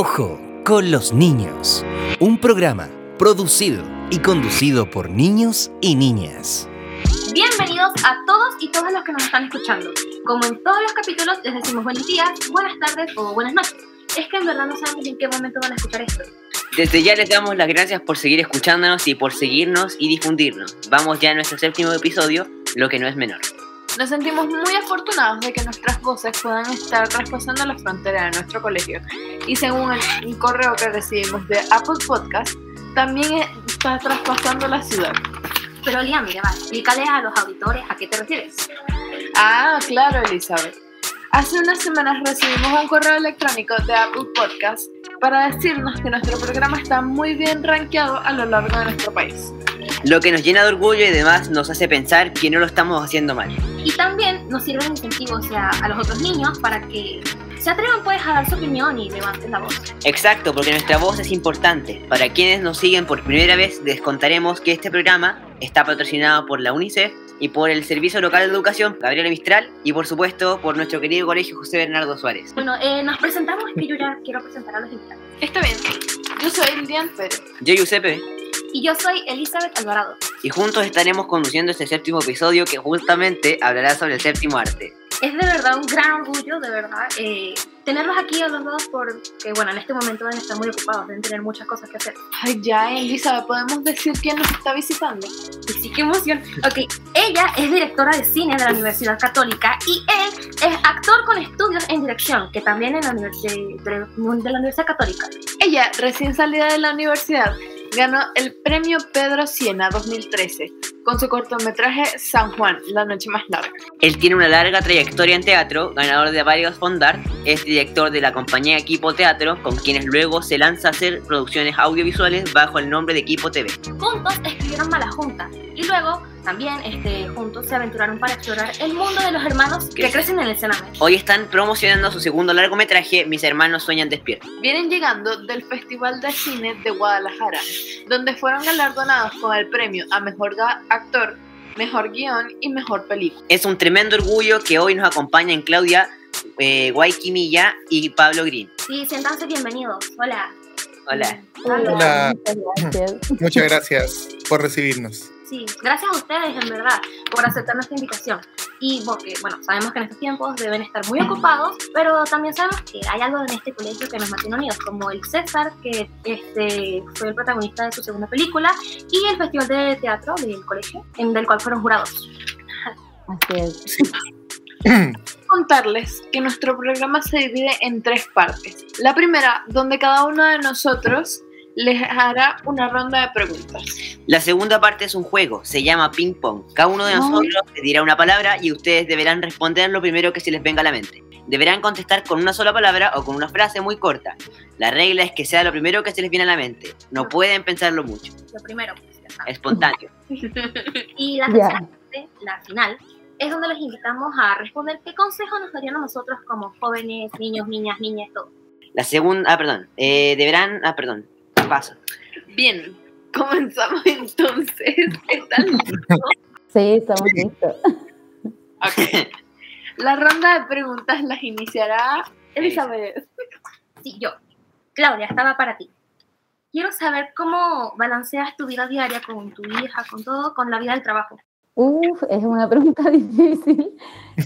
Ojo con los niños. Un programa producido y conducido por niños y niñas. Bienvenidos a todos y todas los que nos están escuchando. Como en todos los capítulos, les decimos buenos días, buenas tardes o buenas noches. Es que en verdad no sabemos en qué momento van a escuchar esto. Desde ya les damos las gracias por seguir escuchándonos y por seguirnos y difundirnos. Vamos ya a nuestro séptimo episodio, lo que no es menor. Nos sentimos muy afortunados de que nuestras voces puedan estar traspasando la frontera de nuestro colegio. Y según el, correo que recibimos de Apple Podcast, también está traspasando la ciudad. Pero Liam, mira, va, explícale a los auditores a qué te refieres. Ah, claro, Elizabeth. Hace unas semanas recibimos un correo electrónico de Apple Podcast para decirnos que nuestro programa está muy bien rankeado a lo largo de nuestro país. Lo que nos llena de orgullo y además nos hace pensar que no lo estamos haciendo mal. Y también nos sirve de incentivo o sea, a los otros niños para que se atrevan pues a dar su opinión y levanten la voz. Exacto, porque nuestra voz es importante. Para quienes nos siguen por primera vez, les contaremos que este programa está patrocinado por la UNICEF y por el Servicio Local de Educación Gabriela Mistral y por supuesto por nuestro querido colegio José Bernardo Suárez. Bueno, eh, nos presentamos, que yo ya quiero presentar a los invitados. Está bien, yo soy Elian Pérez. Yo Giuseppe. Y yo soy Elizabeth Alvarado. Y juntos estaremos conduciendo este séptimo episodio que justamente hablará sobre el séptimo arte. Es de verdad un gran orgullo, de verdad, eh, tenerlos aquí a los dos porque, bueno, en este momento deben estar muy ocupados, deben tener muchas cosas que hacer. Ay, ya, Elizabeth, ¿podemos decir quién nos está visitando? Sí, qué emoción. Ok, ella es directora de cine de la Universidad Católica y él es actor con estudios en dirección, que también en la de, de, de la Universidad Católica. Ella, recién salida de la universidad, ganó el premio Pedro Siena 2013 con su cortometraje San Juan, la noche más larga. Él tiene una larga trayectoria en teatro, ganador de varios Fondar, es director de la compañía Equipo Teatro, con quienes luego se lanza a hacer producciones audiovisuales bajo el nombre de Equipo TV. Juntos escribieron Junta y luego también este, juntos se aventuraron para explorar el mundo de los hermanos que crecen en el Sename. Hoy están promocionando su segundo largometraje, Mis hermanos sueñan despiertos. Vienen llegando del Festival de Cine de Guadalajara, donde fueron galardonados con el premio a Mejor Actor, Mejor Guión y Mejor Película. Es un tremendo orgullo que hoy nos acompañen Claudia eh, Guayquimilla y Pablo Green. Sí, siéntanse bienvenidos. Hola. Hola. Hola. Hola. Muchas gracias por recibirnos. Sí, gracias a ustedes, en verdad, por aceptar nuestra invitación. Y porque, bueno, sabemos que en estos tiempos deben estar muy ocupados, pero también sabemos que hay algo en este colegio que nos mantiene unidos, como el César, que este, fue el protagonista de su segunda película, y el Festival de Teatro del colegio, en del cual fueron jurados. Así es. contarles que nuestro programa se divide en tres partes. La primera, donde cada uno de nosotros les hará una ronda de preguntas. La segunda parte es un juego, se llama ping pong. Cada uno de nosotros le dirá una palabra y ustedes deberán responder lo primero que se les venga a la mente. Deberán contestar con una sola palabra o con una frase muy corta. La regla es que sea lo primero que se les viene a la mente. No pueden pensarlo mucho. Lo primero. Espontáneo. y la tercera parte, la final, es donde les invitamos a responder qué consejo nos darían a nosotros como jóvenes, niños, niñas, niñas, todo. La segunda, ah, perdón, eh, deberán, ah, perdón, paso. Bien, comenzamos entonces. ¿Están listos? Sí, estamos listos. Ok. La ronda de preguntas las iniciará Elizabeth. Sí, yo. Claudia, estaba para ti. Quiero saber cómo balanceas tu vida diaria con tu hija, con todo, con la vida del trabajo. Uf, es una pregunta difícil.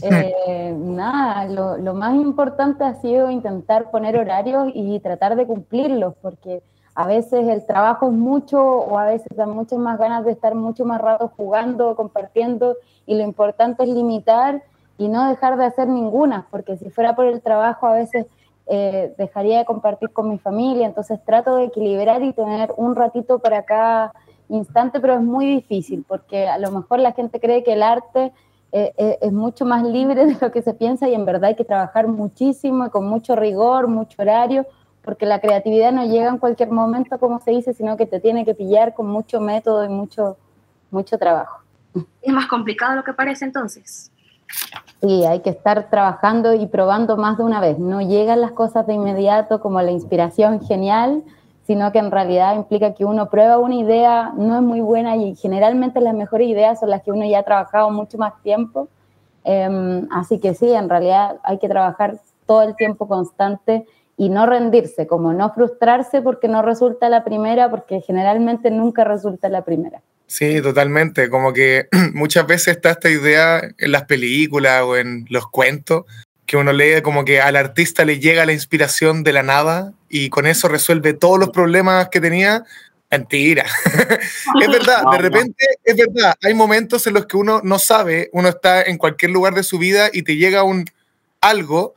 Eh, nada, lo, lo, más importante ha sido intentar poner horarios y tratar de cumplirlos, porque a veces el trabajo es mucho o a veces dan muchas más ganas de estar mucho más rato jugando, compartiendo y lo importante es limitar y no dejar de hacer ninguna, porque si fuera por el trabajo a veces eh, dejaría de compartir con mi familia, entonces trato de equilibrar y tener un ratito para cada instante, pero es muy difícil porque a lo mejor la gente cree que el arte eh, eh, es mucho más libre de lo que se piensa y en verdad hay que trabajar muchísimo y con mucho rigor, mucho horario porque la creatividad no llega en cualquier momento, como se dice, sino que te tiene que pillar con mucho método y mucho, mucho trabajo. ¿Es más complicado lo que parece entonces? Sí, hay que estar trabajando y probando más de una vez. No llegan las cosas de inmediato como la inspiración genial, sino que en realidad implica que uno prueba una idea, no es muy buena y generalmente las mejores ideas son las que uno ya ha trabajado mucho más tiempo. Em, así que sí, en realidad hay que trabajar todo el tiempo constante y no rendirse, como no frustrarse porque no resulta la primera, porque generalmente nunca resulta la primera. Sí, totalmente. Como que muchas veces está esta idea en las películas o en los cuentos que uno lee como que al artista le llega la inspiración de la nada y con eso resuelve todos los problemas que tenía. Mentira. es verdad, de repente es verdad. Hay momentos en los que uno no sabe, uno está en cualquier lugar de su vida y te llega un algo,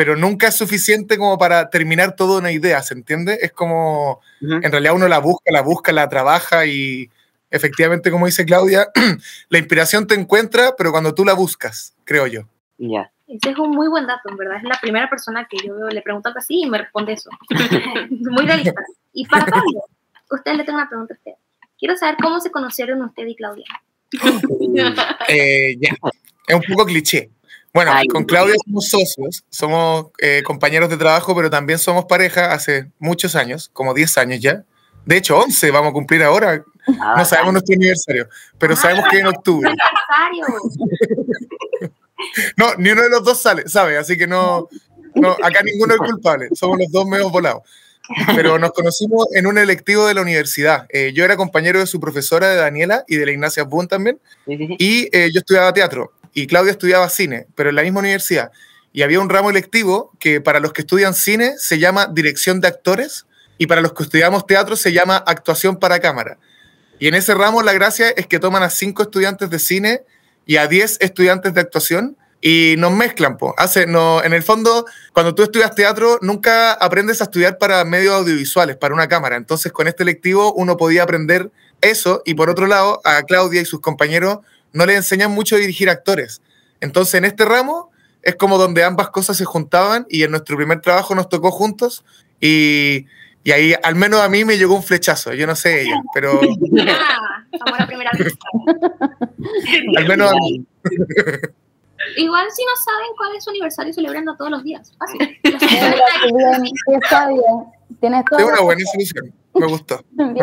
pero nunca es suficiente como para terminar toda una idea, ¿se entiende? Es como, en realidad uno la busca, la busca, la trabaja y, efectivamente, como dice Claudia, la inspiración te encuentra, pero cuando tú la buscas, creo yo. Ya. Ese es un muy buen dato, en verdad. Es la primera persona que yo le pregunto algo así y me responde eso. muy realista. Y para Pablo, usted le tengo una pregunta a usted. Quiero saber cómo se conocieron usted y Claudia. Eh, ya, es un poco cliché. Bueno, con Claudia somos socios, somos eh, compañeros de trabajo, pero también somos pareja hace muchos años, como 10 años ya. De hecho, 11 vamos a cumplir ahora. Ah, no sabemos nuestro aniversario, pero sabemos que en octubre. no, ni uno de los dos sale, sabe, así que no, no acá ninguno es culpable, somos los dos medio volados. Pero nos conocimos en un electivo de la universidad. Eh, yo era compañero de su profesora, de Daniela, y de la Ignacia Boone también. Y eh, yo estudiaba teatro y Claudia estudiaba cine, pero en la misma universidad. Y había un ramo electivo que para los que estudian cine se llama dirección de actores y para los que estudiamos teatro se llama actuación para cámara. Y en ese ramo la gracia es que toman a cinco estudiantes de cine y a diez estudiantes de actuación y nos mezclan. Po. Hace, no, en el fondo, cuando tú estudias teatro, nunca aprendes a estudiar para medios audiovisuales, para una cámara. Entonces, con este electivo uno podía aprender eso y por otro lado, a Claudia y sus compañeros no les enseñan mucho a dirigir actores. Entonces, en este ramo es como donde ambas cosas se juntaban y en nuestro primer trabajo nos tocó juntos y y ahí, al menos a mí me llegó un flechazo, yo no sé ella, pero... Ah, la primera vez. al menos a mí. Igual si no saben cuál es su aniversario, celebrando todos los días. Fácil. Está bien. Tienes todo. Es una buena solución. Me gustó. Me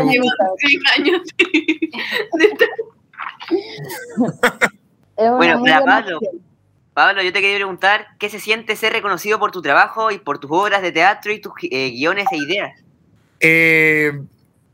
años. bueno, para Pablo, Pablo, yo te quería preguntar, ¿qué se siente ser reconocido por tu trabajo y por tus obras de teatro y tus eh, guiones e ideas? Eh,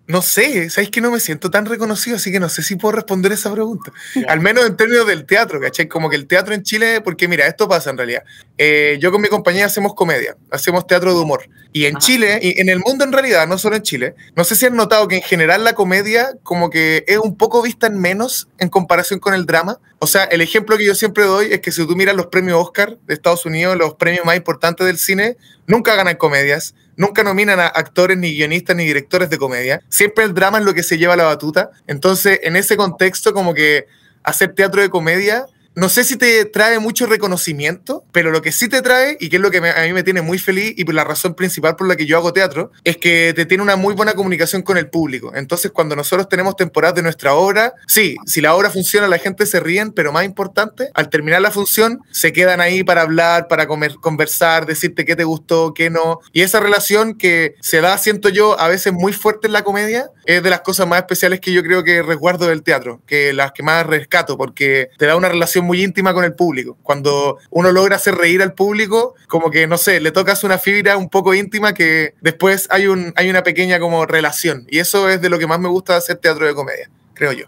no sé, sabéis que no me siento tan reconocido, así que no sé si puedo responder esa pregunta. Al menos en términos del teatro, ¿cachai? Como que el teatro en Chile, porque mira, esto pasa en realidad. Eh, yo con mi compañía hacemos comedia, hacemos teatro de humor. Y en Chile, y en el mundo en realidad, no solo en Chile, no sé si han notado que en general la comedia como que es un poco vista en menos en comparación con el drama. O sea, el ejemplo que yo siempre doy es que si tú miras los premios Oscar de Estados Unidos, los premios más importantes del cine, nunca ganan comedias nunca nominan a actores, ni guionistas, ni directores de comedia. Siempre el drama es lo que se lleva la batuta. Entonces, en ese contexto, como que hacer teatro de comedia no sé si te trae mucho reconocimiento, pero lo que sí te trae, y que es lo que a mí me tiene muy feliz y la razón principal por la que yo hago teatro, es que te tiene una muy buena comunicación con el público. Entonces, cuando nosotros tenemos temporadas de nuestra obra, sí, si la obra funciona, la gente se ríen, pero más importante, al terminar la función, se quedan ahí para hablar, para comer, conversar, decirte qué te gustó, qué no. Y esa relación que se da, siento yo, a veces muy fuerte en la comedia, es de las cosas más especiales que yo creo que resguardo del teatro, que las que más rescato, porque te da una relación muy íntima con el público. Cuando uno logra hacer reír al público, como que, no sé, le tocas una fibra un poco íntima que después hay, un, hay una pequeña como relación. Y eso es de lo que más me gusta hacer teatro de comedia, creo yo.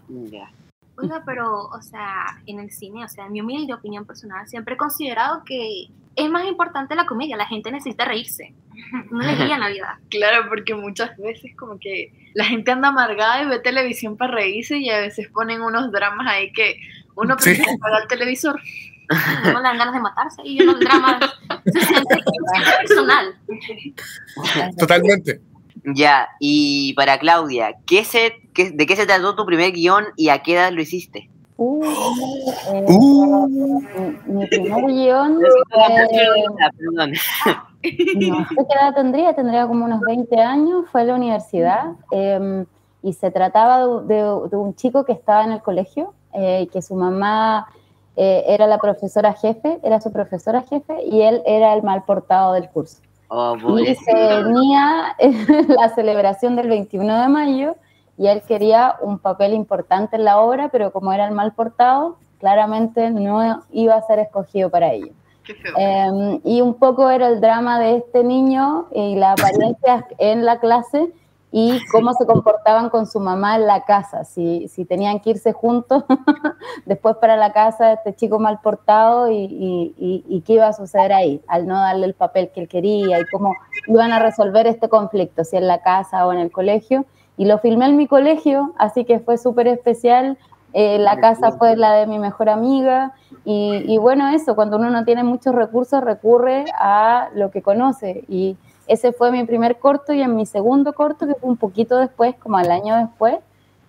Oiga, pero, o sea, en el cine, o sea, en mi opinión personal, siempre he considerado que es más importante la comedia, la gente necesita reírse, no le en la vida. Claro, porque muchas veces como que la gente anda amargada y ve televisión para reírse y a veces ponen unos dramas ahí que uno prefiere sí. el televisor. No le dan ganas de matarse y uno el drama se siente personal. Totalmente. Ya, y para Claudia, ¿qué se, qué, ¿de qué se trató tu primer guion y a qué edad lo hiciste? Uh, eh, uh. Mi primer guion. Perdón. No sé qué edad tendría, tendría como unos 20 años, fue a la universidad eh, y se trataba de, de, de, un chico que estaba en el colegio eh, que su mamá eh, era la profesora jefe, era su profesora jefe, y él era el mal portado del curso. Oh, y se venía la celebración del 21 de mayo y él quería un papel importante en la obra, pero como era el mal portado, claramente no iba a ser escogido para ello. Eh, y un poco era el drama de este niño y la apariencia en la clase y cómo se comportaban con su mamá en la casa, si, si tenían que irse juntos después para la casa de este chico mal portado y, y- y- y qué iba a suceder ahí, al no darle el papel que él quería y cómo iban a resolver este conflicto, si en la casa o en el colegio. Y lo filmé en mi colegio, así que fue súper especial. Eh, la casa fue la de mi mejor amiga y, y bueno, eso, cuando uno no tiene muchos recursos recurre a lo que conoce y ese fue mi primer corto y en mi segundo corto, que fue un poquito después, como al año después,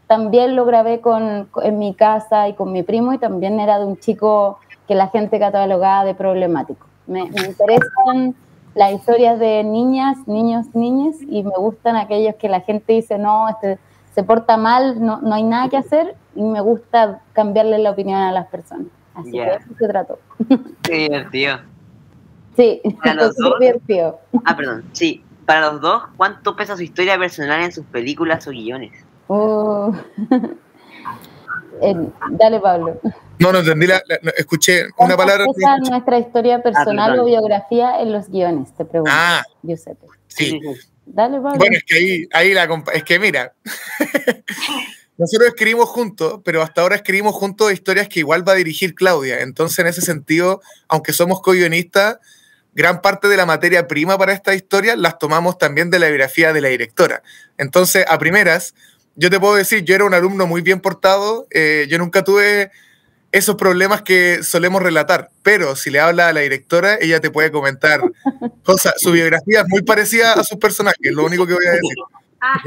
también lo grabé con, en mi casa y con mi primo y también era de un chico que la gente catalogaba de problemático. Me, me interesan las historias de niñas, niños, niñas y me gustan aquellos que la gente dice, no, este se porta mal, no, no hay nada que hacer y me gusta cambiarle la opinión a las personas. Así Ya. que eso se trató. Qué divertido. Sí, ¿A los dos? divertido. Ah, perdón. Sí. Para los dos, ¿cuánto pesa su historia personal en sus películas o guiones? Oh. Eh, dale, Pablo. No, no entendí, la, la- no, escuché una ¿Cuántas palabra. pesa nuestra historia personal perdón. o biografía en los guiones? Te pregunto, Ah, Giuseppe. sí. Dale, Pablo. Bueno, es que ahí, ahí la es que mira, nosotros escribimos juntos, pero hasta ahora escribimos juntos historias que igual va a dirigir Claudia. Entonces, en ese sentido, aunque somos co-guionistas, gran parte de la materia prima para esta historia las tomamos también de la biografía de la directora. Entonces, a primeras, yo te puedo decir, yo era un alumno muy bien portado, eh, yo nunca tuve esos problemas que solemos relatar, pero si le habla a la directora, ella te puede comentar cosas, su biografía es muy parecida a sus personajes, es lo único que voy a decir. Ah,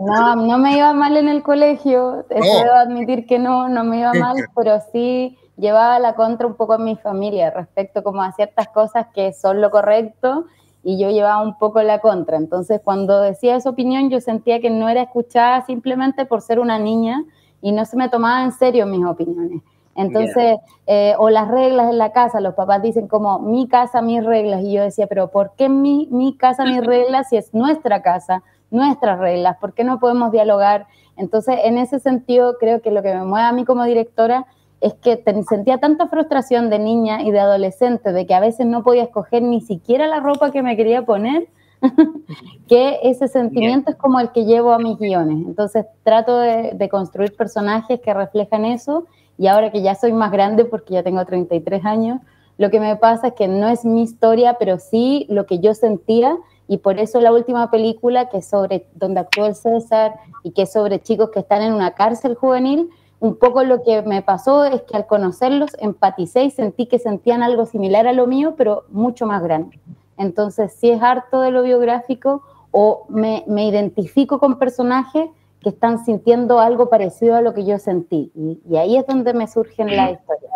no, no me iba mal en el colegio, eso No. debo admitir que no, no me iba mal, pero sí llevaba la contra un poco a mi familia respecto como a ciertas cosas que son lo correcto y yo llevaba un poco la contra. Entonces, cuando decía esa opinión, yo sentía que no era escuchada simplemente por ser una niña y no se me tomaba en serio mis opiniones. Entonces, eh, o las reglas en la casa, los papás dicen como mi casa, mis reglas, y yo decía, pero ¿por qué mi, mi casa, mis reglas si es nuestra casa, nuestras reglas? ¿Por qué no podemos dialogar? Entonces, en ese sentido, creo que lo que me mueve a mí como directora es que te- sentía tanta frustración de niña y de adolescente de que a veces no podía escoger ni siquiera la ropa que me quería poner, que ese sentimiento es como el que llevo a mis guiones. Entonces trato de, de construir personajes que reflejan eso y ahora que ya soy más grande porque ya tengo 33 años, lo que me pasa es que no es mi historia, pero sí lo que yo sentía y por eso la última película que es sobre donde actuó el César y que es sobre chicos que están en una cárcel juvenil, un poco lo que me pasó es que al conocerlos empaticé y sentí que sentían algo similar a lo mío, pero mucho más grande. Entonces, si es harto de lo biográfico o me, me identifico con personajes que están sintiendo algo parecido a lo que yo sentí. Y, y ahí es donde me surgen las historias.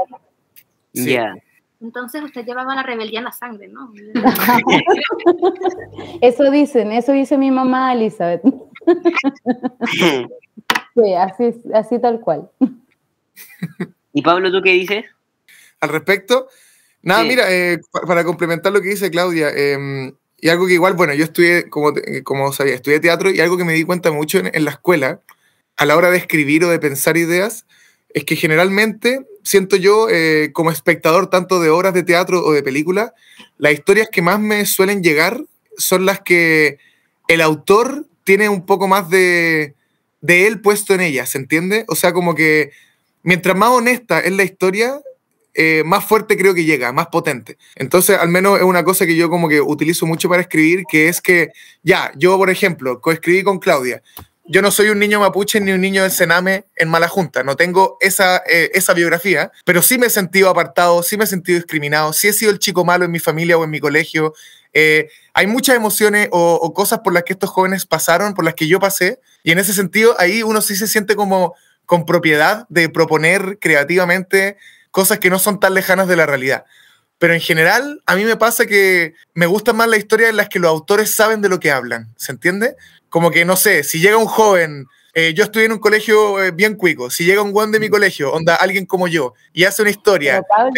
Sí. Entonces usted llevaba la rebeldía en la sangre, ¿no? Eso dicen, eso dice mi mamá Elizabeth. Sí, así, así tal cual. ¿Y Pablo, tú qué dices? Al respecto, nada, Sí. mira, eh, pa- para complementar lo que dice Claudia, eh, y algo que igual, bueno, yo estudié, como, te- como sabía, estudié teatro y algo que me di cuenta mucho en, en la escuela, a la hora de escribir o de pensar ideas, es que generalmente siento yo, eh, como espectador tanto de obras de teatro o de película, las historias que más me suelen llegar son las que el autor tiene un poco más de, de él puesto en ellas, ¿se entiende? O sea, como que mientras más honesta es la historia, eh, más fuerte creo que llega, más potente. Entonces, al menos es una cosa que yo como que utilizo mucho para escribir, que es que, ya, yo, por ejemplo, coescribí con Claudia. Yo no soy un niño mapuche ni un niño del Sename en mala junta, no tengo esa, eh, esa biografía, pero sí me he sentido apartado, sí me he sentido discriminado, sí he sido el chico malo en mi familia o en mi colegio. Eh, hay muchas emociones o, o cosas por las que estos jóvenes pasaron, por las que yo pasé, y en ese sentido ahí uno sí se siente como con propiedad de proponer creativamente cosas que no son tan lejanas de la realidad. Pero en general, a mí me pasa que me gustan más las historias en las que los autores saben de lo que hablan, ¿se entiende? Como que, no sé, si llega un joven, eh, yo estudié en un colegio eh, bien cuico, si llega un guan de mi colegio, onda, alguien como yo, y hace una historia, Pablo,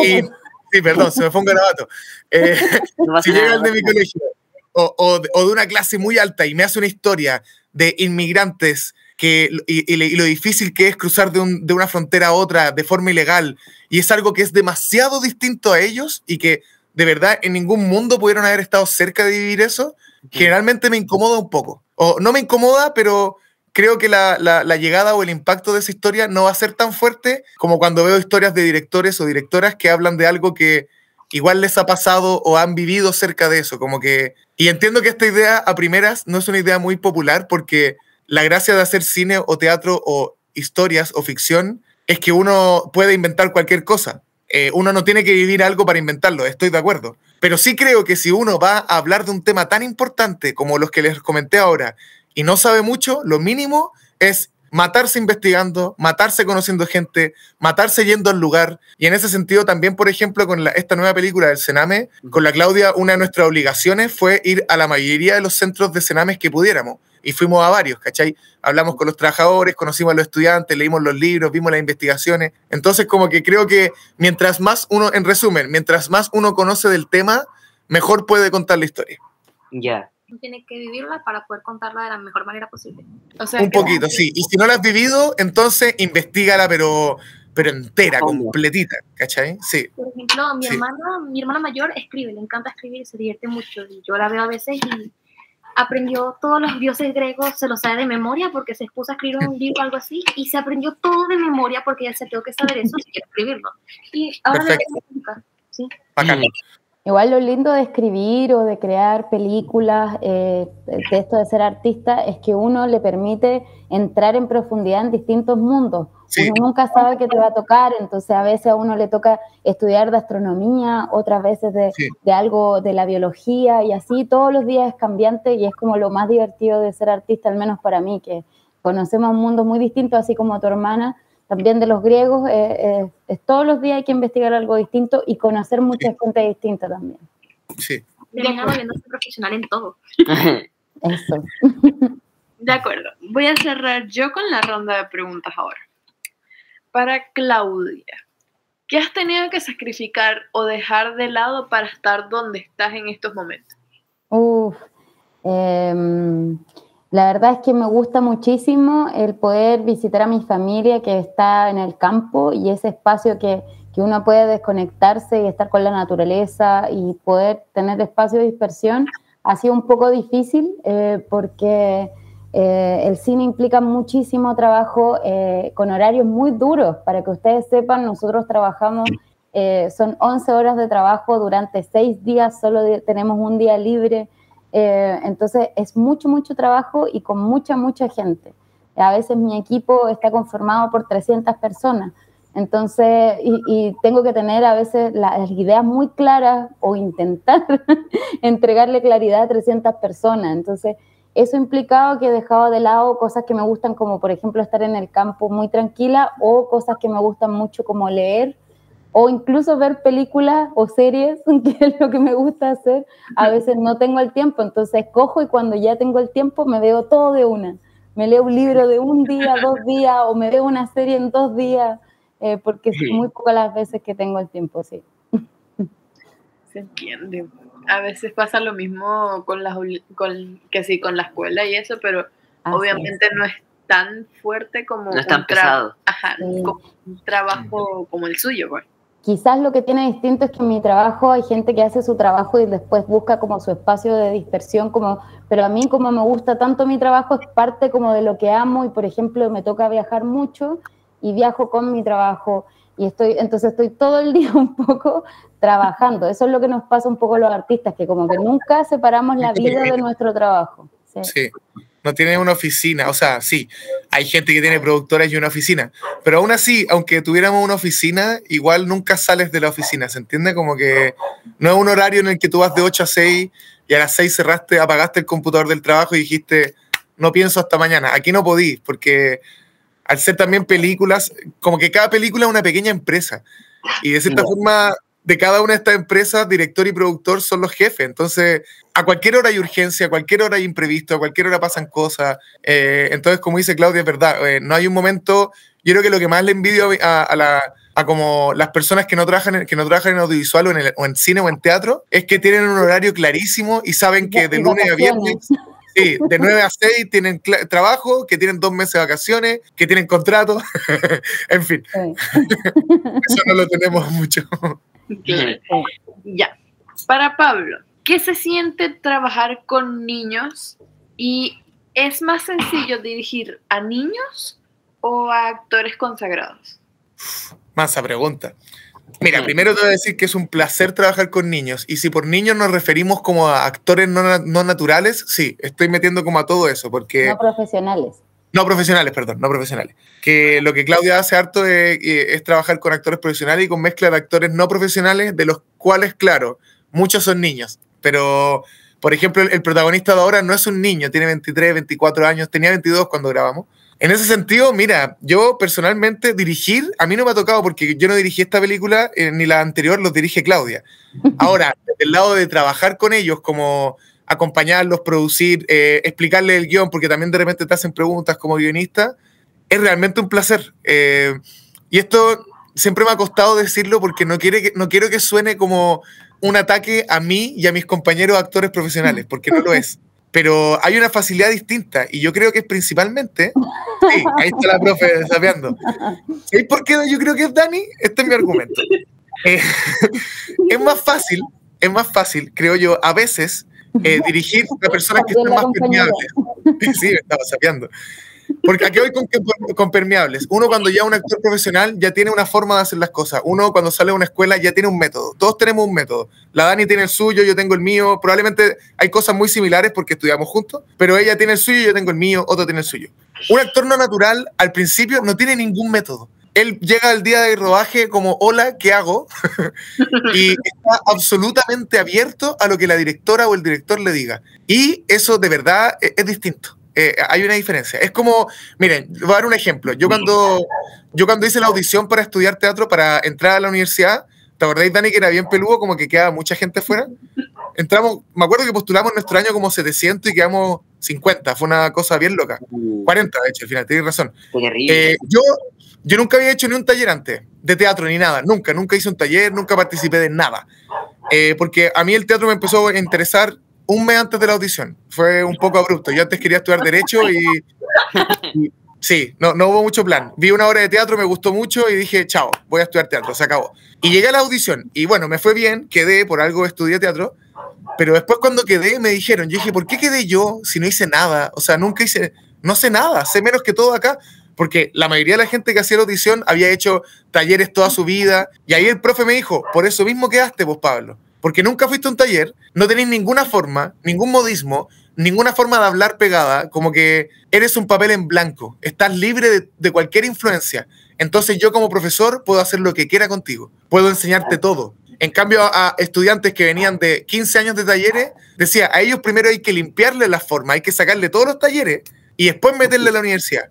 eh, sí, perdón, se me fue un garabato, Eh, No si llega el de mi colegio o, o de- o de una clase muy alta y me hace una historia de inmigrantes que, y, lo difícil que es cruzar de, de, una frontera a otra de forma ilegal, y es algo que es demasiado distinto a ellos y que de verdad en ningún mundo pudieron haber estado cerca de vivir eso, generalmente me incomoda un poco. O no me incomoda, pero creo que la, la, la, llegada o el impacto de esa historia no va a ser tan fuerte como cuando veo historias de directores o directoras que hablan de algo que igual les ha pasado o han vivido cerca de eso. Como que. Y entiendo que esta idea a primeras no es una idea muy popular porque la gracia de hacer cine o teatro o historias o ficción es que uno puede inventar cualquier cosa. Eh, uno no tiene que vivir algo para inventarlo, estoy de acuerdo. Pero sí creo que si uno va a hablar de un tema tan importante como los que les comenté ahora y no sabe mucho, lo mínimo es matarse investigando, matarse conociendo gente, matarse yendo al lugar. Y en ese sentido también, por ejemplo, con esta nueva película del Sename, con la Claudia, una de nuestras obligaciones fue ir a la mayoría de los centros de Senames que pudiéramos y fuimos a varios, ¿cachai? Hablamos con los trabajadores, conocimos a los estudiantes, leímos los libros, vimos las investigaciones. Entonces, como que creo que mientras más uno, en resumen, mientras más uno conoce del tema, mejor puede contar la historia. Ya. Tiene que vivirla para poder contarla de la mejor manera posible. Un poquito, sí. Y si no la has vivido, entonces investigala, pero pero entera, completita, ¿cachai? Sí. Por ejemplo, mi hermana, mi hermana mayor escribe, le encanta escribir, se divierte mucho y yo la veo a veces y aprendió todos los dioses griegos, se los sabe de memoria porque se expuso a escribir un libro o algo así, y se aprendió todo de memoria porque ya se tengo que saber eso si quiere escribirlo. Y ahora Perfecto. ¿sí? Igual lo lindo de escribir o de crear películas, eh, de esto de ser artista, es que uno le permite entrar en profundidad en distintos mundos. Uno nunca sabe qué te va a tocar, entonces a veces a uno le toca estudiar de astronomía, otras veces de, de, algo de la biología y así todos los días es cambiante y es como lo más divertido de ser artista, al menos para mí, que conocemos un mundo muy distinto, así como tu hermana, también de los griegos, eh, eh, es todos los días hay que investigar algo distinto y conocer mucha gente distinta también. Sí. Terminamos viéndose profesional en todo. Eso. De acuerdo. Voy a cerrar yo con la ronda de preguntas ahora. Para Claudia, ¿qué has tenido que sacrificar o dejar de lado para estar donde estás en estos momentos? Uf, eh, la verdad es que me gusta muchísimo el poder visitar a mi familia que está en el campo y ese espacio que, que uno puede desconectarse y estar con la naturaleza y poder tener espacio de dispersión ha sido un poco difícil eh, porque eh, el cine implica muchísimo trabajo eh, con horarios muy duros. Para que ustedes sepan, nosotros trabajamos, son 11 horas de trabajo durante 6 días, solo tenemos un día libre. Eh, entonces es mucho, mucho trabajo y con mucha, mucha gente. A veces mi equipo está conformado por 300 personas. Entonces, y, tengo que tener a veces las ideas muy claras o intentar entregarle claridad a 300 personas. Entonces, eso ha implicado que he dejado de lado cosas que me gustan, como por ejemplo estar en el campo muy tranquila, o cosas que me gustan mucho, como leer o incluso ver películas o series, que es lo que me gusta hacer. A veces no tengo el tiempo, entonces cojo y cuando ya tengo el tiempo me veo todo de una. Me leo un libro de un día, dos días, o me veo una serie en dos días, eh, porque son muy pocas las veces que tengo el tiempo, sí. Se entiende. A veces pasa lo mismo con, las, con, que sí, con la escuela y eso, pero obviamente no es tan fuerte como, no es tan pesado. Ajá, como un trabajo como el suyo, pues. Quizás lo que tiene distinto es que en mi trabajo hay gente que hace su trabajo y después busca como su espacio de dispersión, como, pero a mí como me gusta tanto mi trabajo es parte como de lo que amo y por ejemplo me toca viajar mucho y viajo con mi trabajo y estoy, entonces estoy todo el día un poco trabajando. Eso es lo que nos pasa un poco a los artistas, que como que nunca separamos la vida de nuestro trabajo. sí no tiene una oficina. O sea, sí, hay gente que tiene productoras y una oficina, pero aún así, aunque tuviéramos una oficina, igual nunca sales de la oficina, ¿se entiende? Como que no es un horario en el que tú vas de 8 a 6 y a las 6 cerraste, apagaste el computador del trabajo y dijiste, no pienso hasta mañana. Aquí no podís, porque al ser también películas, como que cada película es una pequeña empresa. Y de cierta forma, de cada una de estas empresas, director y productor son los jefes. Entonces, a cualquier hora hay urgencia, a cualquier hora hay imprevisto, a cualquier hora pasan cosas. Eh, entonces, como dice Claudia, es verdad, eh, no hay un momento, yo creo que lo que más le envidio a, la, a como las personas que no trabajan en, que no trabajan en audiovisual o en, cine o en teatro, es que tienen un horario clarísimo y saben que de lunes a viernes... Sí, de 9 a 6 tienen trabajo, que tienen dos meses de vacaciones, que tienen contrato. en fin, eso no lo tenemos mucho. Ya. Para Pablo, ¿qué se siente trabajar con niños? ¿Y es más sencillo dirigir a niños o a actores consagrados? Masa pregunta. Mira, primero te voy a decir que es un placer trabajar con niños. Y si por niños nos referimos como a actores no, no naturales, sí, estoy metiendo como a todo eso, porque... No profesionales. No profesionales, perdón, no profesionales. Que lo que Claudia hace harto es, eh, es trabajar con actores profesionales y con mezcla de actores no profesionales, de los cuales, claro, muchos son niños. Pero, por ejemplo, el, el protagonista de ahora no es un niño, tiene 23, 24 años, tenía 22 cuando grabamos. En ese sentido, mira, yo personalmente dirigir, a mí no me ha tocado porque yo no dirigí esta película eh, ni la anterior, los dirige Claudia. Ahora, del lado de trabajar con ellos como acompañarlos, producir, eh, explicarles el guion, porque también de repente te hacen preguntas como guionista, es realmente un placer. Eh, y esto siempre me ha costado decirlo porque no, quiere que, no quiero que suene como un ataque a mí y a mis compañeros actores profesionales, porque no lo es. Pero hay una facilidad distinta y yo creo que es principalmente... Sí, ahí está la profe sapeando. ¿Sabéis por qué yo creo que es Dani? Este es mi argumento. Eh, es más fácil, es más fácil, creo yo, a veces eh, dirigir a personas que están más permeables. Sí, me estaba sapeando. Porque aquí voy con, con permeables. Uno cuando ya es un actor profesional ya tiene una forma de hacer las cosas. Uno cuando sale a una escuela ya tiene un método. Todos tenemos un método. La Dani tiene el suyo, yo tengo el mío. Probablemente hay cosas muy similares porque estudiamos juntos, pero ella tiene el suyo, yo tengo el mío, otro tiene el suyo. Un actor no natural al principio no tiene ningún método. Él llega al día de rodaje como, hola, ¿qué hago? y está absolutamente abierto a lo que la directora o el director le diga. Y eso de verdad es, es distinto. Eh, hay una diferencia. Es como, miren, voy a dar un ejemplo. Yo cuando, yo cuando hice la audición para estudiar teatro, para entrar a la universidad, ¿te acordáis, Dani, que era bien peludo, como que quedaba mucha gente fuera? Entramos, me acuerdo que postulamos nuestro año como 700 y quedamos 50. Fue una cosa bien loca. 40, de hecho, al final, tienes razón. Eh, yo, yo nunca había hecho ni un taller antes de teatro ni nada, nunca, nunca hice un taller, nunca participé de nada. Eh, porque a mí el teatro me empezó a interesar un mes antes de la audición. Fue un poco abrupto. Yo antes quería estudiar Derecho y. y- sí, no, no hubo mucho plan. Vi una obra de teatro, me gustó mucho y dije, chao, voy a estudiar teatro, se acabó. Y llegué a la audición y bueno, me fue bien, quedé, por algo estudié teatro. Pero después cuando quedé me dijeron, yo dije, ¿por qué quedé yo si no hice nada? O sea, nunca hice, no sé nada, sé menos que todo acá, porque la mayoría de la gente que hacía la audición había hecho talleres toda su vida. Y ahí el profe me dijo, por eso mismo quedaste vos, Pablo, porque nunca fuiste a un taller, no tenés ninguna forma, ningún modismo, ninguna forma de hablar pegada, como que eres un papel en blanco, estás libre de, cualquier influencia. Entonces yo como profesor puedo hacer lo que quiera contigo, puedo enseñarte todo. En cambio, a, a estudiantes que venían de 15 años de talleres, decía, a ellos primero hay que limpiarle la forma, hay que sacarle todos los talleres y después meterle a la universidad.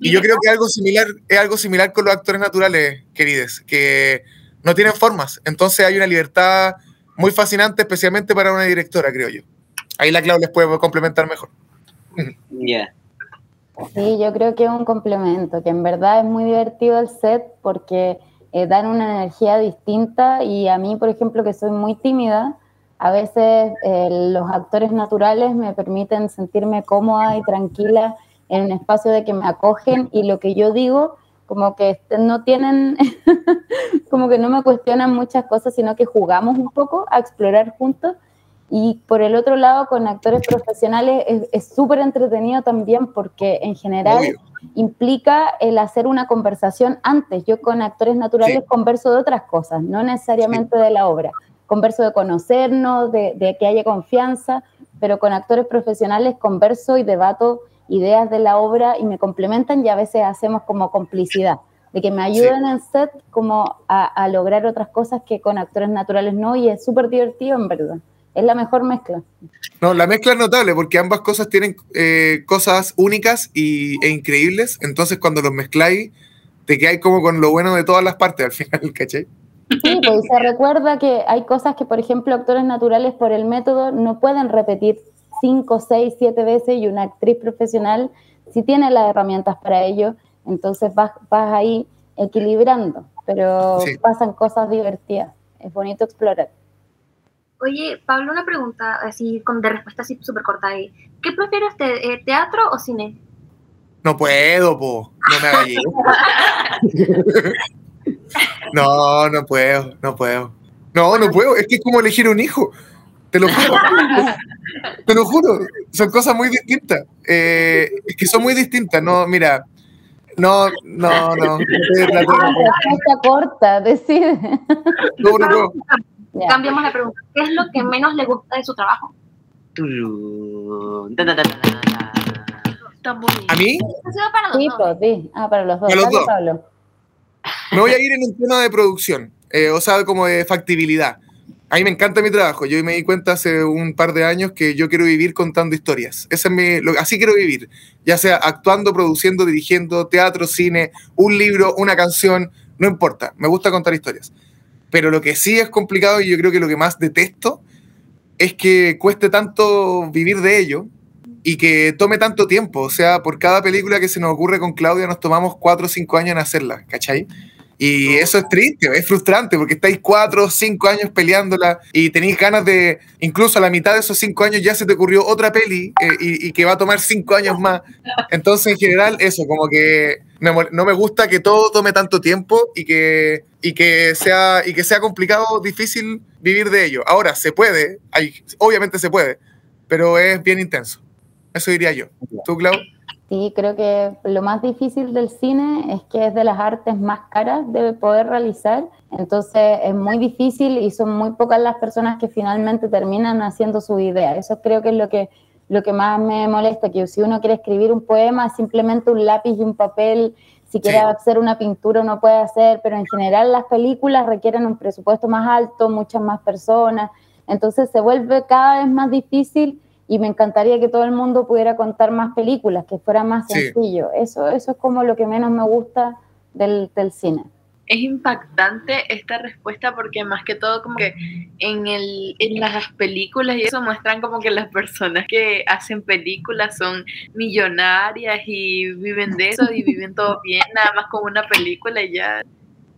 Y yo creo que algo similar, es algo similar con los actores naturales, queridos, que no tienen formas. Entonces hay una libertad muy fascinante, especialmente para una directora, creo yo. Ahí la Clau les puede complementar mejor. Ya. Sí, yo creo que es un complemento, que en verdad es muy divertido el set porque eh, dan una energía distinta y a mí, por ejemplo, que soy muy tímida, a veces eh, los actores naturales me permiten sentirme cómoda y tranquila en un espacio de que me acogen y lo que yo digo como que este, no tienen, como que no me cuestionan muchas cosas, sino que jugamos un poco a explorar juntos. Y por el otro lado, con actores profesionales es- súper entretenido también porque en general implica el hacer una conversación antes. Yo con actores naturales Sí. converso de otras cosas, no necesariamente de la obra. Converso de conocernos, de, de que haya confianza, pero con actores profesionales converso y debato ideas de la obra y me complementan y a veces hacemos como complicidad, de que me ayudan en set como a, a lograr otras cosas que con actores naturales no y es súper divertido en verdad. Es la mejor mezcla. No, la mezcla es notable porque ambas cosas tienen eh, cosas únicas y, e increíbles. Entonces, cuando los mezcláis, te quedáis como con lo bueno de todas las partes al final, ¿cachai? Sí, pues se recuerda que hay cosas que, por ejemplo, actores naturales por el método no pueden repetir cinco, seis, siete veces y una actriz profesional sí tiene las herramientas para ello, entonces vas, vas ahí equilibrando, pero Sí. pasan cosas divertidas, es bonito explorar. Oye, Pablo, una pregunta así con de respuesta así súper corta ahí. ¿Qué prefiere usted, eh, teatro o cine? No puedo, po. No me hagas No, no puedo, no puedo. No, no puedo. Es que es como elegir un hijo. Te lo juro. Te lo juro. Son cosas muy distintas. Eh, es que son muy distintas. No, mira. No, no, no. Respuesta corta, decide. No, no, no. Cambiamos la pregunta. ¿Qué es lo que menos le gusta de su trabajo? A mí para los Sí, dos. pues, sí. Ah, para los dos. Para los Dale, dos. Pablo. me voy a ir en un tema de producción. eh, o sea, como de factibilidad. A mí me encanta mi trabajo. Yo me di cuenta hace un par de años que yo quiero vivir contando historias. Ese es mi, lo- así quiero vivir. Ya sea actuando, produciendo, dirigiendo, teatro, cine, un libro, una canción, no importa. Me gusta contar historias. Pero lo que sí es complicado y yo creo que lo que más detesto es que cueste tanto vivir de ello y que tome tanto tiempo. O sea, por cada película que se nos ocurre con Claudia nos tomamos cuatro o cinco años en hacerla, ¿cachai? Y eso es triste, es frustrante porque estáis cuatro o cinco años peleándola y tenéis ganas de, incluso a la mitad de esos cinco años ya se te ocurrió otra peli eh, y, y que va a tomar cinco años más. Entonces, en general, eso, como que me no me gusta que todo tome tanto tiempo y que, y que, sea, y que sea complicado, difícil vivir de ello. Ahora, se puede, hay, obviamente se puede, pero es bien intenso. Eso diría yo. ¿Tú, Clau? Sí, creo que lo más difícil del cine es que es de las artes más caras de poder realizar, entonces es muy difícil y son muy pocas las personas que finalmente terminan haciendo su idea. Eso creo que es lo que, lo que más me molesta, que si uno quiere escribir un poema, simplemente un lápiz y un papel, si quiere Sí. hacer una pintura uno puede hacer, pero en general las películas requieren un presupuesto más alto, muchas más personas, entonces se vuelve cada vez más difícil y me encantaría que todo el mundo pudiera contar más películas, que fuera más Sí. sencillo. Eso, eso es como lo que menos me gusta del, del cine. Es impactante esta respuesta porque más que todo como que en, el, en las películas y eso muestran como que las personas que hacen películas son millonarias y viven de eso y viven todo bien, nada más con una película y ya.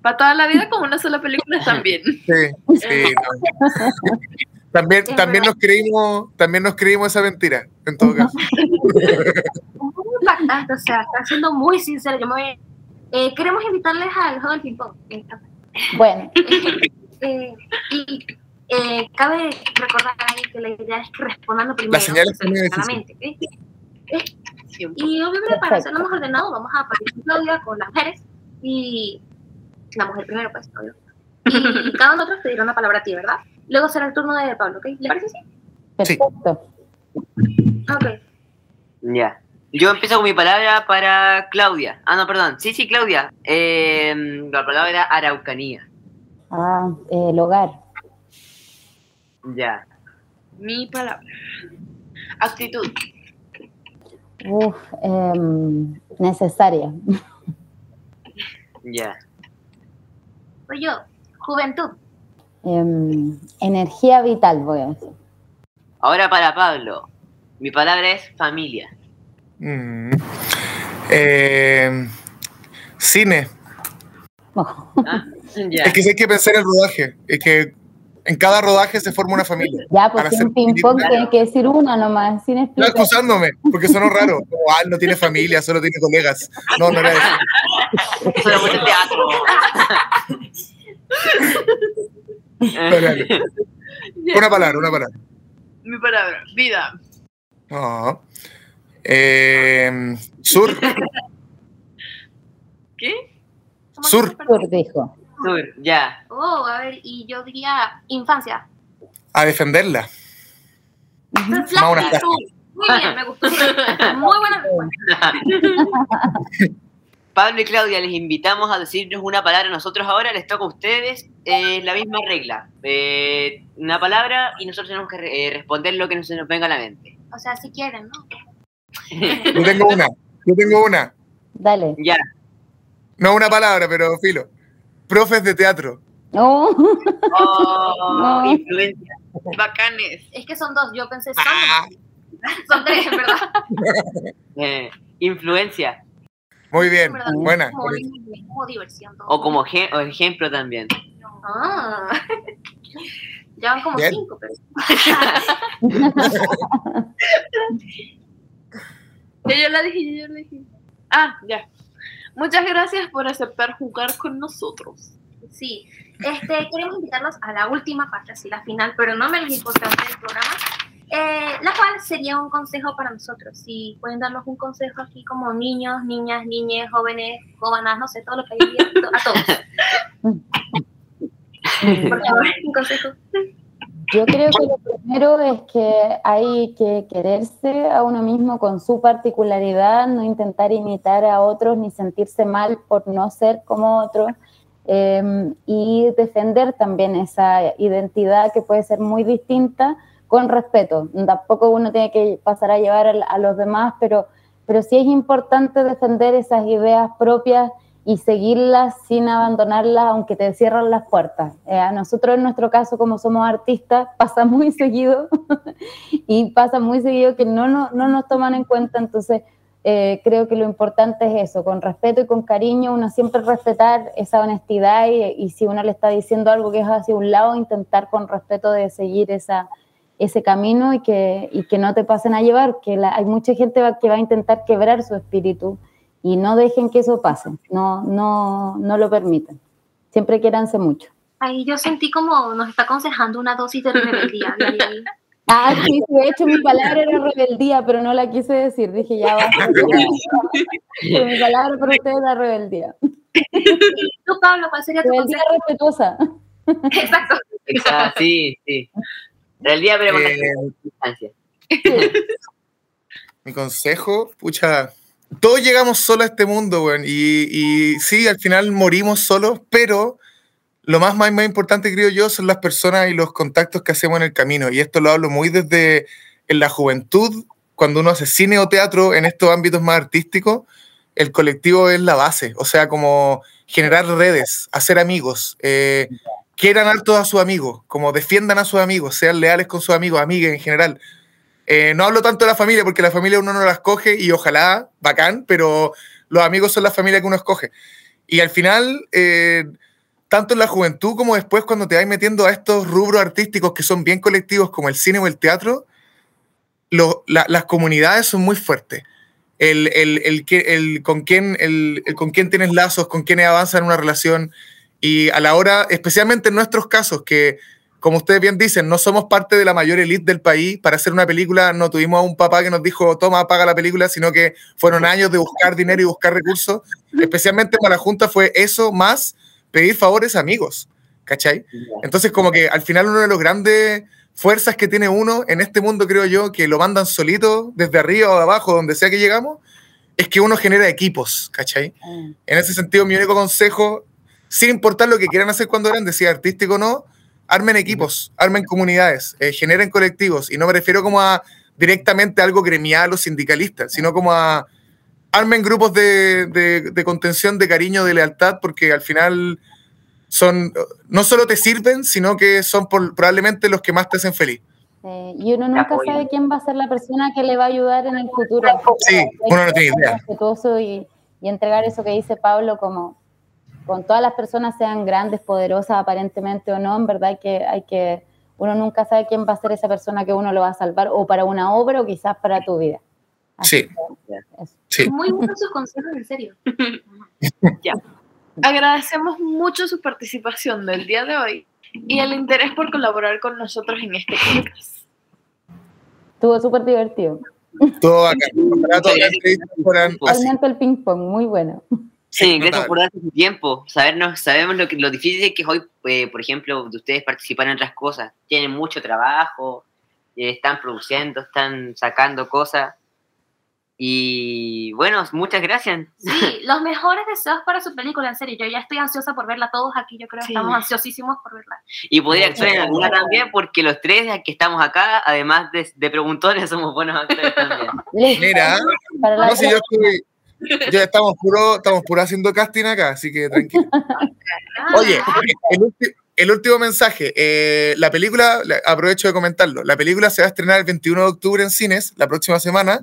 Para toda la vida con una sola película bien. Sí, sí, no. También, Es también nos creímos, también nos creímos esa mentira, en todo caso. muy impactante, o sea, está siendo muy sincero. Yo me voy- eh, queremos invitarles al juego del ping-pong. Me encanta. Bueno, Eh, y eh, cabe recordar ahí que la idea es que respondan primero. señales muy difíciles. claramente, ¿ok? Y obviamente para hacerlo más ordenado vamos a partir de Claudia con las mujeres y la mujer primero, pues, obvio. Y cada uno de nosotros pedirá una palabra a ti, ¿verdad? Luego será el turno de Pablo, ¿ok? ¿Le parece así? perfecto. Ok. Ya. Yo empiezo con mi palabra para Claudia. Ah, no, perdón. Sí, sí, Claudia. Eh, la palabra era araucanía. Ah, el hogar. Ya. Mi palabra. Actitud. Uf, em, necesaria. Ya. Soy yo. Juventud. Em, energía vital, voy a decir. Ahora para Pablo. Mi palabra es familia. Mm. Eh, cine. Ah, ya. Es que sí hay que pensar en el rodaje. Es que en cada rodaje se forma una familia. Ya, pues sin ping-pong tienes que decir una nomás, sin No excusándome, porque sonó raro. Como, ah, no tiene familia, solo tiene colegas. No, no era eso. Solo puse teatro. Dale, dale. Una palabra, una palabra. Mi palabra. Vida. No. Eh, sur, ¿Qué? ¿Cómo Sur. Sur dijo. Sur, ya. Oh, a ver, y yo diría infancia. a defenderla. Muy bien, me gustó. Muy buena respuesta. Pablo y Claudia, les invitamos a decirnos una palabra. Nosotros ahora les toca a ustedes eh, la misma regla. Eh, una palabra y nosotros tenemos que re- eh, responder lo que nos, se nos venga a la mente. O sea, si quieren, ¿no? Yo tengo una. Yo tengo una. Dale. Ya. No una palabra, pero filo. Profes de teatro. Oh, Oh, No. influencia. Bacanes. Es que son dos, yo pensé son, Ah, son tres, en verdad. Eh, influencia. Muy bien. En verdad. Buena. Como, como diversión. todo. O como o ejemplo también. Ah. Ya van como Bien. cinco, pero. Ya yo la dije, ya yo la dije. Ah, ya. Muchas gracias por aceptar jugar con nosotros. Sí, este, queremos invitarlos a la última parte, así la final, pero no menos importante del programa, eh, la cual sería un consejo para nosotros. Si pueden darnos un consejo aquí como niños, niñas, niñes, jóvenes, jóvenes, no sé, todo lo que hay a todos. Por favor, un consejo. Yo creo que lo primero es que hay que quererse a uno mismo con su particularidad, no intentar imitar a otros ni sentirse mal por no ser como otros eh, y defender también esa identidad que puede ser muy distinta con respeto. Tampoco uno tiene que pasar a llevar a, los demás, pero, pero sí es importante defender esas ideas propias y seguirlas sin abandonarlas, aunque te cierran las puertas. Eh, a nosotros, en nuestro caso, como somos artistas, pasa muy seguido y pasa muy seguido que no, no, no nos toman en cuenta, entonces eh, creo que lo importante es eso, con respeto y con cariño, uno siempre respetar esa honestidad y, y si uno le está diciendo algo que es hacia un lado, intentar con respeto de seguir esa, ese camino y que, y que no te pasen a llevar, que la, hay mucha gente va, que va a intentar quebrar su espíritu y no dejen que eso pase, no, no, no lo permitan. Siempre quiéranse mucho. Ahí yo sentí como nos está aconsejando una dosis de rebeldía. de. Ah, sí, sí, de hecho mi palabra era rebeldía, pero no la quise decir. Dije, ya va. Mi palabra para ustedes era rebeldía. Tú, Pablo, ¿cuál sería tu Rebeldía respetuosa. Exacto. Exacto, sí, sí. Realidad, pero con Eh. Mi consejo, pucha, todos llegamos solos a este mundo, weón, y, y sí, al final morimos solos, pero lo más, más, más importante, creo yo, son las personas y los contactos que hacemos en el camino. Y esto lo hablo muy desde en la juventud, cuando uno hace cine o teatro en estos ámbitos más artísticos, el colectivo es la base, o sea, como generar redes, hacer amigos, eh, quieran harto a sus amigos, como defiendan a sus amigos, sean leales con sus amigos, amigas en general. Eh, no hablo tanto de la familia, porque la familia uno no la escoge y ojalá, bacán, pero los amigos son la familia que uno escoge. Y al final, eh, tanto en la juventud como después cuando te vas metiendo a estos rubros artísticos que son bien colectivos como el cine o el teatro, las comunidades son muy fuertes. El, con, quién, el con quién tienes lazos, con quiénes avanzan una relación. Y a la hora, especialmente en nuestros casos, que como ustedes bien dicen, no somos parte de la mayor elite del país. Para hacer una película no tuvimos a un papá que nos dijo, toma, paga la película, sino que fueron años de buscar dinero y buscar recursos. Especialmente para la Junta fue eso más pedir favores a amigos, ¿cachai? Entonces como que al final uno de los grandes fuerzas que tiene uno en este mundo, creo yo, que lo mandan solito, desde arriba o de abajo, donde sea que llegamos, es que uno genera equipos, ¿cachai? Ah, En ese sentido, mi único consejo, sin importar lo que quieran hacer cuando eran, si artístico o no, armen equipos, armen comunidades, eh, generen colectivos. Y no me refiero como a directamente a algo gremial o sindicalista, sino como a armen grupos de, de- de contención, de cariño, de lealtad, porque al final son, no solo te sirven, sino que son por- probablemente los que más te hacen feliz. Eh, y uno nunca sabe quién va a ser la persona que le va a ayudar en el futuro. Sí, uno no tiene idea. respetuoso y, y entregar eso que dice Pablo como con todas las personas sean grandes, poderosas aparentemente o no, en verdad hay que, hay que, uno nunca sabe quién va a ser esa persona que uno lo va a salvar o para una obra o quizás para tu vida. Así Sí. Sí. Muy buenos sus consejos, en serio. Agradecemos mucho su participación del día de hoy y el interés por colaborar con nosotros en este podcast. Estuvo súper divertido. Todo acá. Realmente el ping pong, muy bueno. Sí, gracias por darse su tiempo. Sabernos, sabemos lo, que, lo difícil que es hoy, eh, por ejemplo, de ustedes participar en otras cosas. Tienen mucho trabajo, eh, están produciendo, están sacando cosas. Y bueno, muchas gracias. Sí, los mejores deseos para su película, en serio. Yo ya estoy ansiosa por verla. Todos aquí, yo creo que Sí. estamos ansiosísimos por verla. Y podría actuar en alguna también, porque los tres que estamos acá, además de, de preguntones, somos buenos actores también. Mira, no, si yo estoy, ya estamos puro, estamos puro haciendo casting acá, así que tranquilo. Oye, el, ulti- el último mensaje. eh, la película, la- aprovecho de comentarlo, la película se va a estrenar el 21 de octubre en cines, la próxima semana.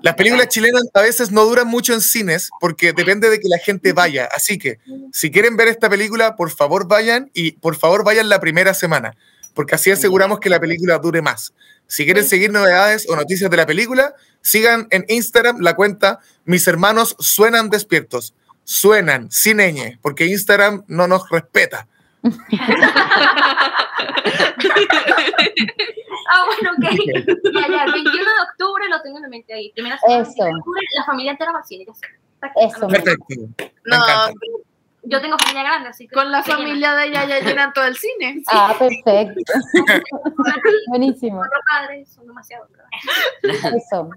Las películas chilenas a veces no duran mucho en cines porque depende de que la gente vaya. Así que, si quieren ver esta película, por favor vayan y por favor vayan la primera semana. Porque así aseguramos que la película dure más. Si quieren seguir novedades o noticias de la película, sigan en Instagram la cuenta Mis hermanos suenan despiertos. Suenan, sin ñ, porque Instagram no nos respeta. Ah, bueno, ok. Ya, ya, el 21 de octubre lo tengo en mente ahí. Primera semana Eso. de octubre, la familia entera va al cine. ya sé. Eso. Perfecto. Me No, encanta. Yo tengo familia grande, así que. con la se llena. familia de ella ya llenan todo el cine. Ah, perfecto. Buenísimo. Cuatro padres son demasiados. Eso.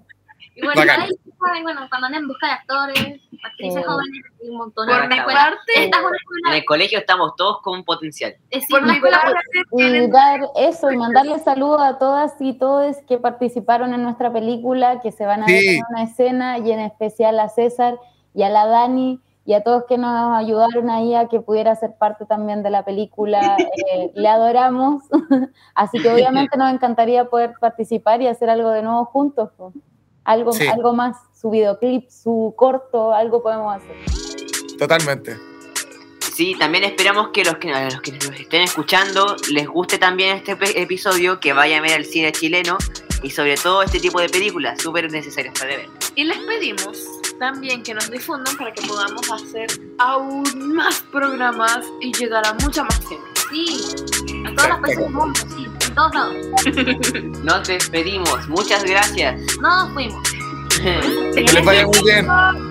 Y bueno, ahí, saben, bueno, cuando andan en busca de actores, actrices Sí. jóvenes, hay un montón. Por Una mi parte, En escuela. el colegio estamos todos con potencial. es por mi escuela parte, Y tienen dar eso y mandarle saludos a todas y todos que participaron en nuestra película, que se van a ver Sí. en una escena y en especial a César y a la Dani y a todos que nos ayudaron ahí a que pudiera ser parte también de la película. Eh, le adoramos, así que obviamente nos encantaría poder participar y hacer algo de nuevo juntos. Algo, Sí. algo más, su videoclip, su corto, algo podemos hacer. Totalmente. Sí, también esperamos que los que, a los que nos estén escuchando les guste también este pe- episodio, que vayan a ver el cine chileno y sobre todo este tipo de películas súper necesarias para ver. Y les pedimos también que nos difundan para que podamos hacer aún más programas y llegar a mucha más gente. Sí, a todas las países del mundo, sí, en todos lados. Nos despedimos, muchas gracias. Nos fuimos. Que les vaya muy bien.